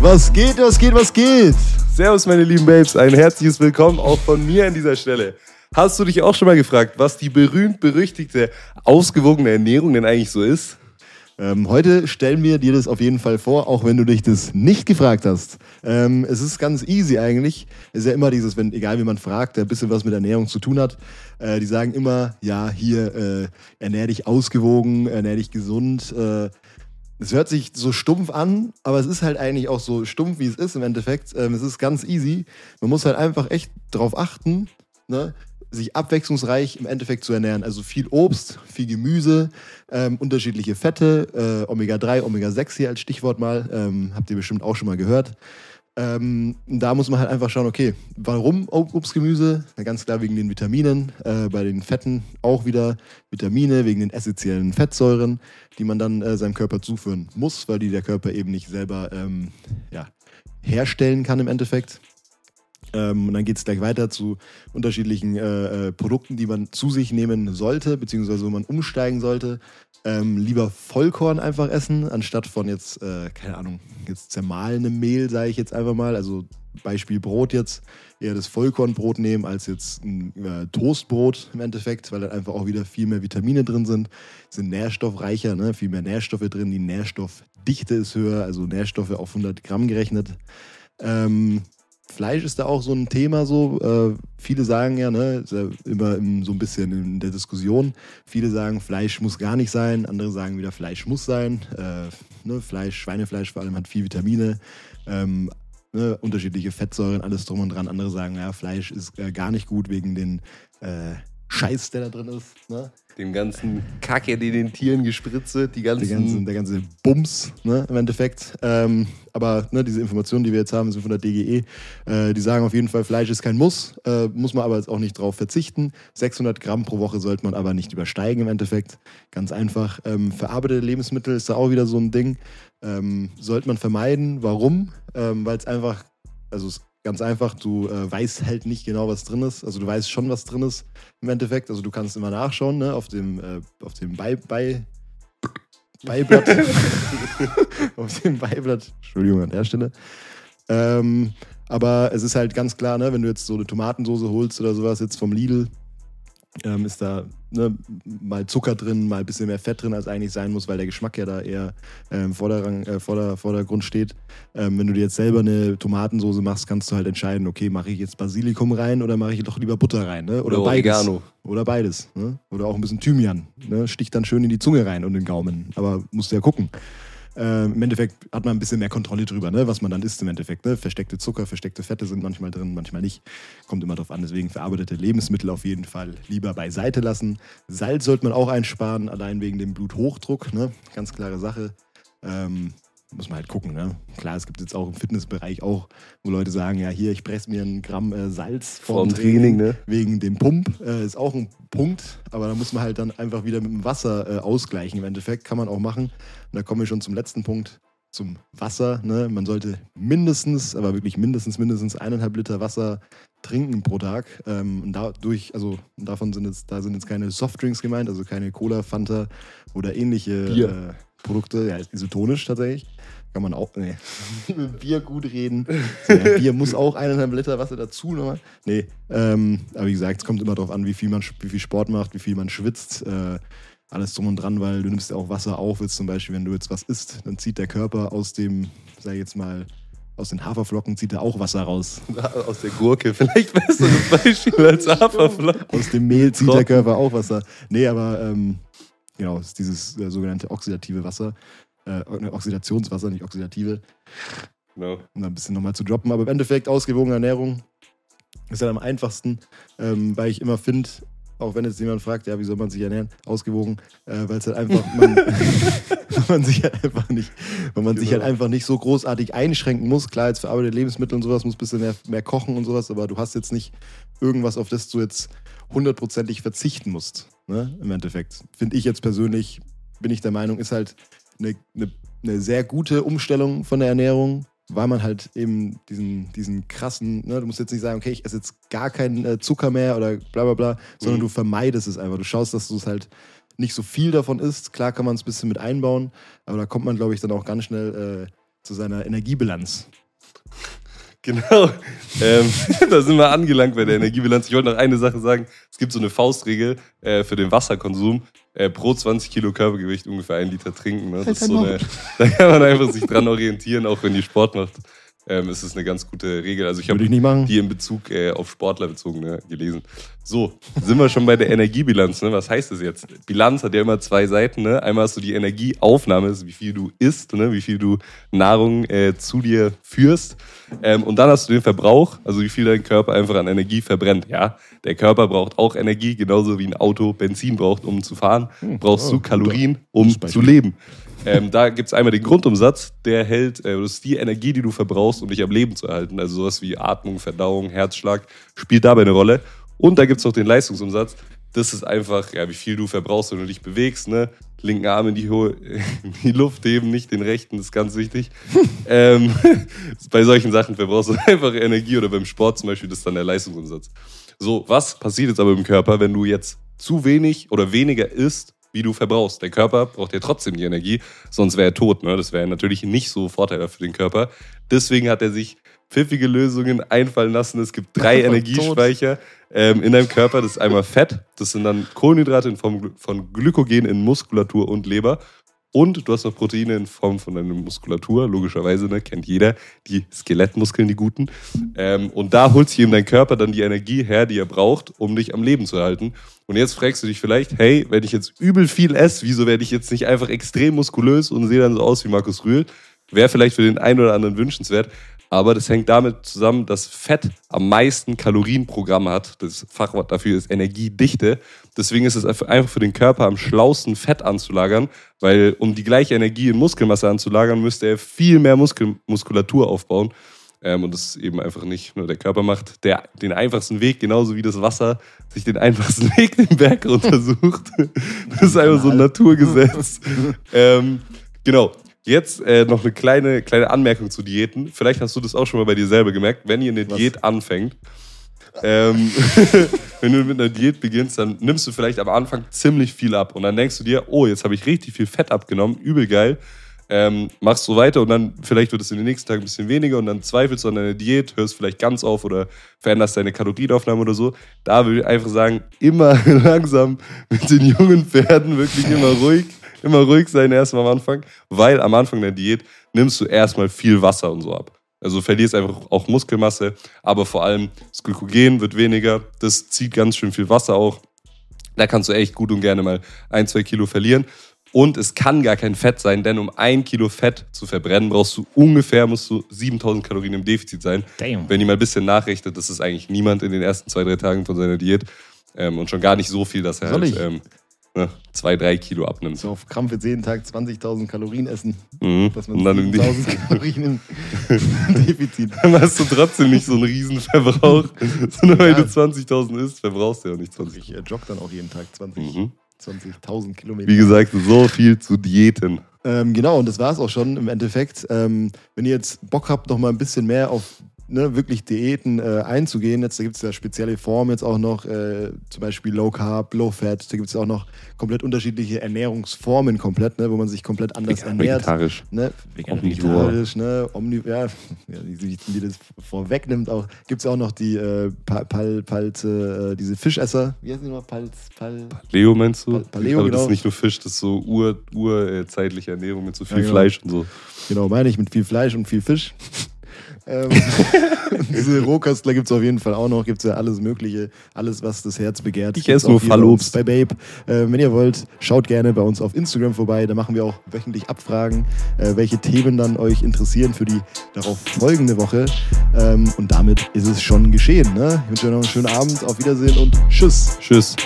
Was geht, was geht, was geht? Servus, meine lieben Babes. Ein herzliches Willkommen auch von mir an dieser Stelle. Hast du dich auch schon mal gefragt, was die berühmt-berüchtigte ausgewogene Ernährung denn eigentlich so ist? Ähm, heute stellen wir dir das auf jeden Fall vor, auch wenn du dich das nicht gefragt hast. Ähm, es ist ganz easy eigentlich. Es ist ja immer dieses, wenn, egal wie man fragt, der ein bisschen was mit Ernährung zu tun hat, äh, die sagen immer, ja, hier, äh, ernähr dich ausgewogen, ernähr dich gesund. Äh, es hört sich so stumpf an, aber es ist halt eigentlich auch so stumpf, wie es ist im Endeffekt. Ähm, es ist ganz easy. Man muss halt einfach echt drauf achten, ne? sich abwechslungsreich im Endeffekt zu ernähren. Also viel Obst, viel Gemüse, ähm, unterschiedliche Fette, äh, Omega-3, Omega-6 hier als Stichwort mal. Ähm, habt ihr bestimmt auch schon mal gehört. Ähm, da muss man halt einfach schauen, okay, warum Obst, Gemüse? Na, ganz klar wegen den Vitaminen, äh, bei den Fetten auch wieder Vitamine, wegen den essentiellen Fettsäuren, die man dann äh, seinem Körper zuführen muss, weil die der Körper eben nicht selber ähm, ja, herstellen kann im Endeffekt. Ähm, und dann geht es gleich weiter zu unterschiedlichen äh, äh, Produkten, die man zu sich nehmen sollte, beziehungsweise wo man umsteigen sollte. Ähm, lieber Vollkorn einfach essen, anstatt von jetzt, äh, keine Ahnung, jetzt zermahlenem Mehl, sage ich jetzt einfach mal. Also Beispiel Brot jetzt, eher das Vollkornbrot nehmen als jetzt ein äh, Toastbrot im Endeffekt, weil dann einfach auch wieder viel mehr Vitamine drin sind. Sind nährstoffreicher, ne? viel mehr Nährstoffe drin. Die Nährstoffdichte ist höher, also Nährstoffe auf 100 Gramm gerechnet. Ähm, Fleisch ist da auch so ein Thema so. Äh, viele sagen ja, ne, ja immer im, so ein bisschen in der Diskussion. Viele sagen, Fleisch muss gar nicht sein. Andere sagen wieder, Fleisch muss sein. Äh, ne, Fleisch, Schweinefleisch vor allem hat viel Vitamine. Ähm, ne, unterschiedliche Fettsäuren, alles drum und dran. Andere sagen, ja, Fleisch ist äh, gar nicht gut wegen den äh, Scheiß, der da drin ist. Ne? Dem ganzen Kacke, die den Tieren gespritzt wird, die ganzen... ganzen der ganze Bums ne, im Endeffekt. Ähm, aber ne, diese Informationen, die wir jetzt haben, sind von der DGE. Äh, die sagen auf jeden Fall, Fleisch ist kein Muss, äh, muss man aber jetzt auch nicht drauf verzichten. 600 Gramm pro Woche sollte man aber nicht übersteigen im Endeffekt. Ganz einfach. Ähm, verarbeitete Lebensmittel ist da auch wieder so ein Ding. Ähm, sollte man vermeiden. Warum? Ähm, Weil es einfach, also es Ganz einfach, du äh, weißt halt nicht genau, was drin ist. Also du weißt schon, was drin ist im Endeffekt. Also du kannst immer nachschauen, ne, auf dem, äh, auf dem Bei, Bei, Beiblatt. auf dem Beiblatt. Entschuldigung an der Stelle. Ähm, aber es ist halt ganz klar, ne, wenn du jetzt so eine Tomatensoße holst oder sowas jetzt vom Lidl, ähm, ist da ne, mal Zucker drin, mal ein bisschen mehr Fett drin, als eigentlich sein muss, weil der Geschmack ja da eher äh, im Vorderrang, äh, Vorder, Vordergrund steht. Ähm, wenn du dir jetzt selber eine Tomatensoße machst, kannst du halt entscheiden, okay, mache ich jetzt Basilikum rein oder mache ich doch lieber Butter rein? Ne? Oder, oder beides. Oregano. Oder beides. Ne? Oder auch ein bisschen Thymian. Ne? Sticht dann schön in die Zunge rein und in den Gaumen. Aber musst du ja gucken. Äh, Im Endeffekt hat man ein bisschen mehr Kontrolle drüber, ne? was man dann isst im Endeffekt. Ne? Versteckte Zucker, versteckte Fette sind manchmal drin, manchmal nicht. Kommt immer drauf an. Deswegen verarbeitete Lebensmittel auf jeden Fall lieber beiseite lassen. Salz sollte man auch einsparen, allein wegen dem Bluthochdruck. Ne? Ganz klare Sache. Ähm, muss man halt gucken. Ne? Klar, es gibt jetzt auch im Fitnessbereich auch, wo Leute sagen, ja hier, ich presse mir ein Gramm äh, Salz vom, Training, Training ne? wegen dem Pump. Äh, ist auch ein Punkt, aber da muss man halt dann einfach wieder mit dem Wasser äh, ausgleichen im Endeffekt. Kann man auch machen. Und da kommen wir schon zum letzten Punkt, zum Wasser. Ne? Man sollte mindestens, aber wirklich mindestens, mindestens eineinhalb Liter Wasser trinken pro Tag. Ähm, und dadurch, also davon sind jetzt, da sind jetzt keine Softdrinks gemeint, also keine Cola, Fanta oder ähnliche äh, Produkte, ja, isotonisch tatsächlich. Kann man auch, nee, mit Bier gut reden. So, ja, Bier muss auch eineinhalb Liter Wasser dazu nochmal. Nee, ähm, aber wie gesagt, es kommt immer darauf an, wie viel man wie viel Sport macht, wie viel man schwitzt. Äh, alles drum und dran, weil du nimmst ja auch Wasser auf, jetzt zum Beispiel, wenn du jetzt was isst, dann zieht der Körper aus dem, sag ich jetzt mal, aus den Haferflocken zieht er auch Wasser raus. Aus der Gurke, vielleicht besseres Beispiel als Haferflocken. Aus dem Mehl zieht der Körper auch Wasser. Nee, aber ähm, genau, ist dieses äh, sogenannte oxidative Wasser. Äh, Oxidationswasser, nicht oxidative. No. Um ein bisschen nochmal zu droppen. Aber im Endeffekt ausgewogene Ernährung ist halt am einfachsten, ähm, weil ich immer finde, auch wenn jetzt jemand fragt, ja, wie soll man sich ernähren, ausgewogen, äh, weil es halt einfach, man, man sich halt einfach nicht, weil man genau. sich halt genau. einfach nicht so großartig einschränken muss. Klar, jetzt verarbeitete Lebensmittel und sowas muss ein bisschen mehr, mehr kochen und sowas, aber du hast jetzt nicht irgendwas, auf das du jetzt hundertprozentig verzichten musst. Ne? Im Endeffekt. Finde ich jetzt persönlich, bin ich der Meinung, ist halt eine, eine, eine sehr gute Umstellung von der Ernährung weil man halt eben diesen, diesen krassen, ne, du musst jetzt nicht sagen, okay, ich esse jetzt gar keinen äh, Zucker mehr oder bla bla bla, sondern mhm. du vermeidest es einfach. Du schaust, dass du es halt nicht so viel davon isst. Klar kann man es ein bisschen mit einbauen, aber da kommt man, glaube ich, dann auch ganz schnell zu seiner Energiebilanz. Genau. Ähm, da sind wir angelangt bei der Energiebilanz. Ich wollte noch eine Sache sagen. Es gibt so eine Faustregel äh, für den Wasserkonsum. Äh, pro 20 Kilo Körpergewicht ungefähr ein Liter trinken. Ne? Das ist so eine, da kann man einfach sich dran orientieren, auch wenn ihr Sport macht. Ähm, ist es eine ganz gute Regel. Also ich habe die in Bezug äh, auf Sportler bezogen ne, gelesen. So, sind wir schon bei der Energiebilanz. Ne? Was heißt das jetzt? Bilanz hat ja immer zwei Seiten. Ne? Einmal hast du die Energieaufnahme, wie viel du isst, ne? wie viel du Nahrung äh, zu dir führst. Ähm, und dann hast du den Verbrauch, also wie viel dein Körper einfach an Energie verbrennt. Ja, der Körper braucht auch Energie, genauso wie ein Auto Benzin braucht, um zu fahren. Hm, brauchst oh, du Kalorien, um zu leben. Ähm, da gibt es einmal den Grundumsatz, der hält, äh, das ist die Energie, die du verbrauchst, um dich am Leben zu erhalten. Also sowas wie Atmung, Verdauung, Herzschlag spielt dabei eine Rolle. Und da gibt es noch den Leistungsumsatz. Das ist einfach, ja, wie viel du verbrauchst, wenn du dich bewegst, ne? Linken Arm in die, in die Luft heben, nicht den rechten, das ist ganz wichtig. ähm, bei solchen Sachen verbrauchst du einfach Energie oder beim Sport zum Beispiel, das ist dann der Leistungsumsatz. So, was passiert jetzt aber im Körper, wenn du jetzt zu wenig oder weniger isst, wie du verbrauchst. Der Körper braucht ja trotzdem die Energie, sonst wäre er tot. Ne? Das wäre natürlich nicht so vorteilhaft für den Körper. Deswegen hat er sich pfiffige Lösungen einfallen lassen. Es gibt drei Energiespeicher ähm, in deinem Körper. Das ist einmal Fett, das sind dann Kohlenhydrate in Form von Glykogen in Muskulatur und Leber. Und du hast noch Proteine in Form von deiner Muskulatur, logischerweise, ne, kennt jeder, die Skelettmuskeln, die guten. Ähm, und da holt sich eben dein Körper dann die Energie her, die er braucht, um dich am Leben zu erhalten. Und jetzt fragst du dich vielleicht, hey, wenn ich jetzt übel viel esse, wieso werde ich jetzt nicht einfach extrem muskulös und sehe dann so aus wie Markus Rühl? Wäre vielleicht für den einen oder anderen wünschenswert. Aber das hängt damit zusammen, dass Fett am meisten Kalorien pro Gramm hat. Das Fachwort dafür ist Energiedichte. Deswegen ist es einfach für den Körper am schlausten, Fett anzulagern, weil um die gleiche Energie in Muskelmasse anzulagern, müsste er viel mehr Muskel Muskulatur aufbauen. Ähm, und das ist eben einfach nicht nur der Körper macht der, den einfachsten Weg, genauso wie das Wasser sich den einfachsten Weg den Berg runtersucht. Das ist einfach so ein Naturgesetz. ähm, genau. Jetzt äh, noch eine kleine, kleine Anmerkung zu Diäten. Vielleicht hast du das auch schon mal bei dir selber gemerkt. Wenn ihr eine Was? Diät anfängt, ähm, wenn du mit einer Diät beginnst, dann nimmst du vielleicht am Anfang ziemlich viel ab. Und dann denkst du dir, oh, jetzt habe ich richtig viel Fett abgenommen, übel geil. Ähm, machst so weiter und dann vielleicht wird es in den nächsten Tagen ein bisschen weniger und dann zweifelst du an deiner Diät, hörst vielleicht ganz auf oder veränderst deine Kalorienaufnahme oder so. Da würde ich einfach sagen, immer langsam mit den jungen Pferden, wirklich immer ruhig immer ruhig sein erstmal am Anfang, weil am Anfang der Diät nimmst du erstmal viel Wasser und so ab. Also verlierst einfach auch Muskelmasse, aber vor allem das Glykogen wird weniger, das zieht ganz schön viel Wasser auch. Da kannst du echt gut und gerne mal ein, zwei Kilo verlieren. Und es kann gar kein Fett sein, denn um ein Kilo Fett zu verbrennen, brauchst du ungefähr, musst du 7000 Kalorien im Defizit sein. Damn. Wenn ihr mal ein bisschen nachrechnet, das ist eigentlich niemand in den ersten zwei, drei Tagen von seiner Diät. Ähm, und schon gar nicht so viel, dass er halt, ähm, ne, zwei, drei Kilo abnimmt. So auf Krampf jetzt jeden Tag 20.000 Kalorien essen. Mhm. Dass man 10.000 Kalorien im Defizit. Dann hast du trotzdem nicht so einen Riesenverbrauch. Sondern weil ja. du 20.000 isst, verbrauchst du ja nicht 20. Ich äh, jogge dann auch jeden Tag 20. Mhm. 20.000 Kilometer. Wie gesagt, so viel zu Diäten. Ähm, genau, und das war es auch schon im Endeffekt. Ähm, wenn ihr jetzt Bock habt, noch mal ein bisschen mehr auf ne, wirklich Diäten äh, einzugehen. Jetzt, da gibt es ja spezielle Formen jetzt auch noch, äh, zum Beispiel Low Carb, Low Fat. Da gibt es auch noch komplett unterschiedliche Ernährungsformen komplett, ne, wo man sich komplett anders Vegan, ernährt. Vegetarisch. Ne? Vegan, vegetarisch, ne? Omni ja, ja, die, die das vorwegnimmt auch. Gibt es auch noch die äh, Pal, Pal, äh, diese Fischesser. Wie heißen die noch? Pal, Pal, Paleo meinst du? Pal, Paleo, Aber genau. das ist nicht nur Fisch, das ist so ur, urzeitliche Ernährung mit so viel ja, genau. Fleisch und so. Genau, meine ich mit viel Fleisch und viel Fisch. Ähm, diese Rohkostler gibt es auf jeden Fall auch noch. Gibt es ja alles Mögliche, alles, was das Herz begehrt. Ich esse nur Fallobst. Bei Babe. Äh, wenn ihr wollt, schaut gerne bei uns auf Instagram vorbei. Da machen wir auch wöchentlich Abfragen, äh, welche Themen dann euch interessieren für die darauf folgende Woche. Ähm, und damit ist es schon geschehen. Ne? Ich wünsche euch noch einen schönen Abend. Auf Wiedersehen und Tschüss. Tschüss.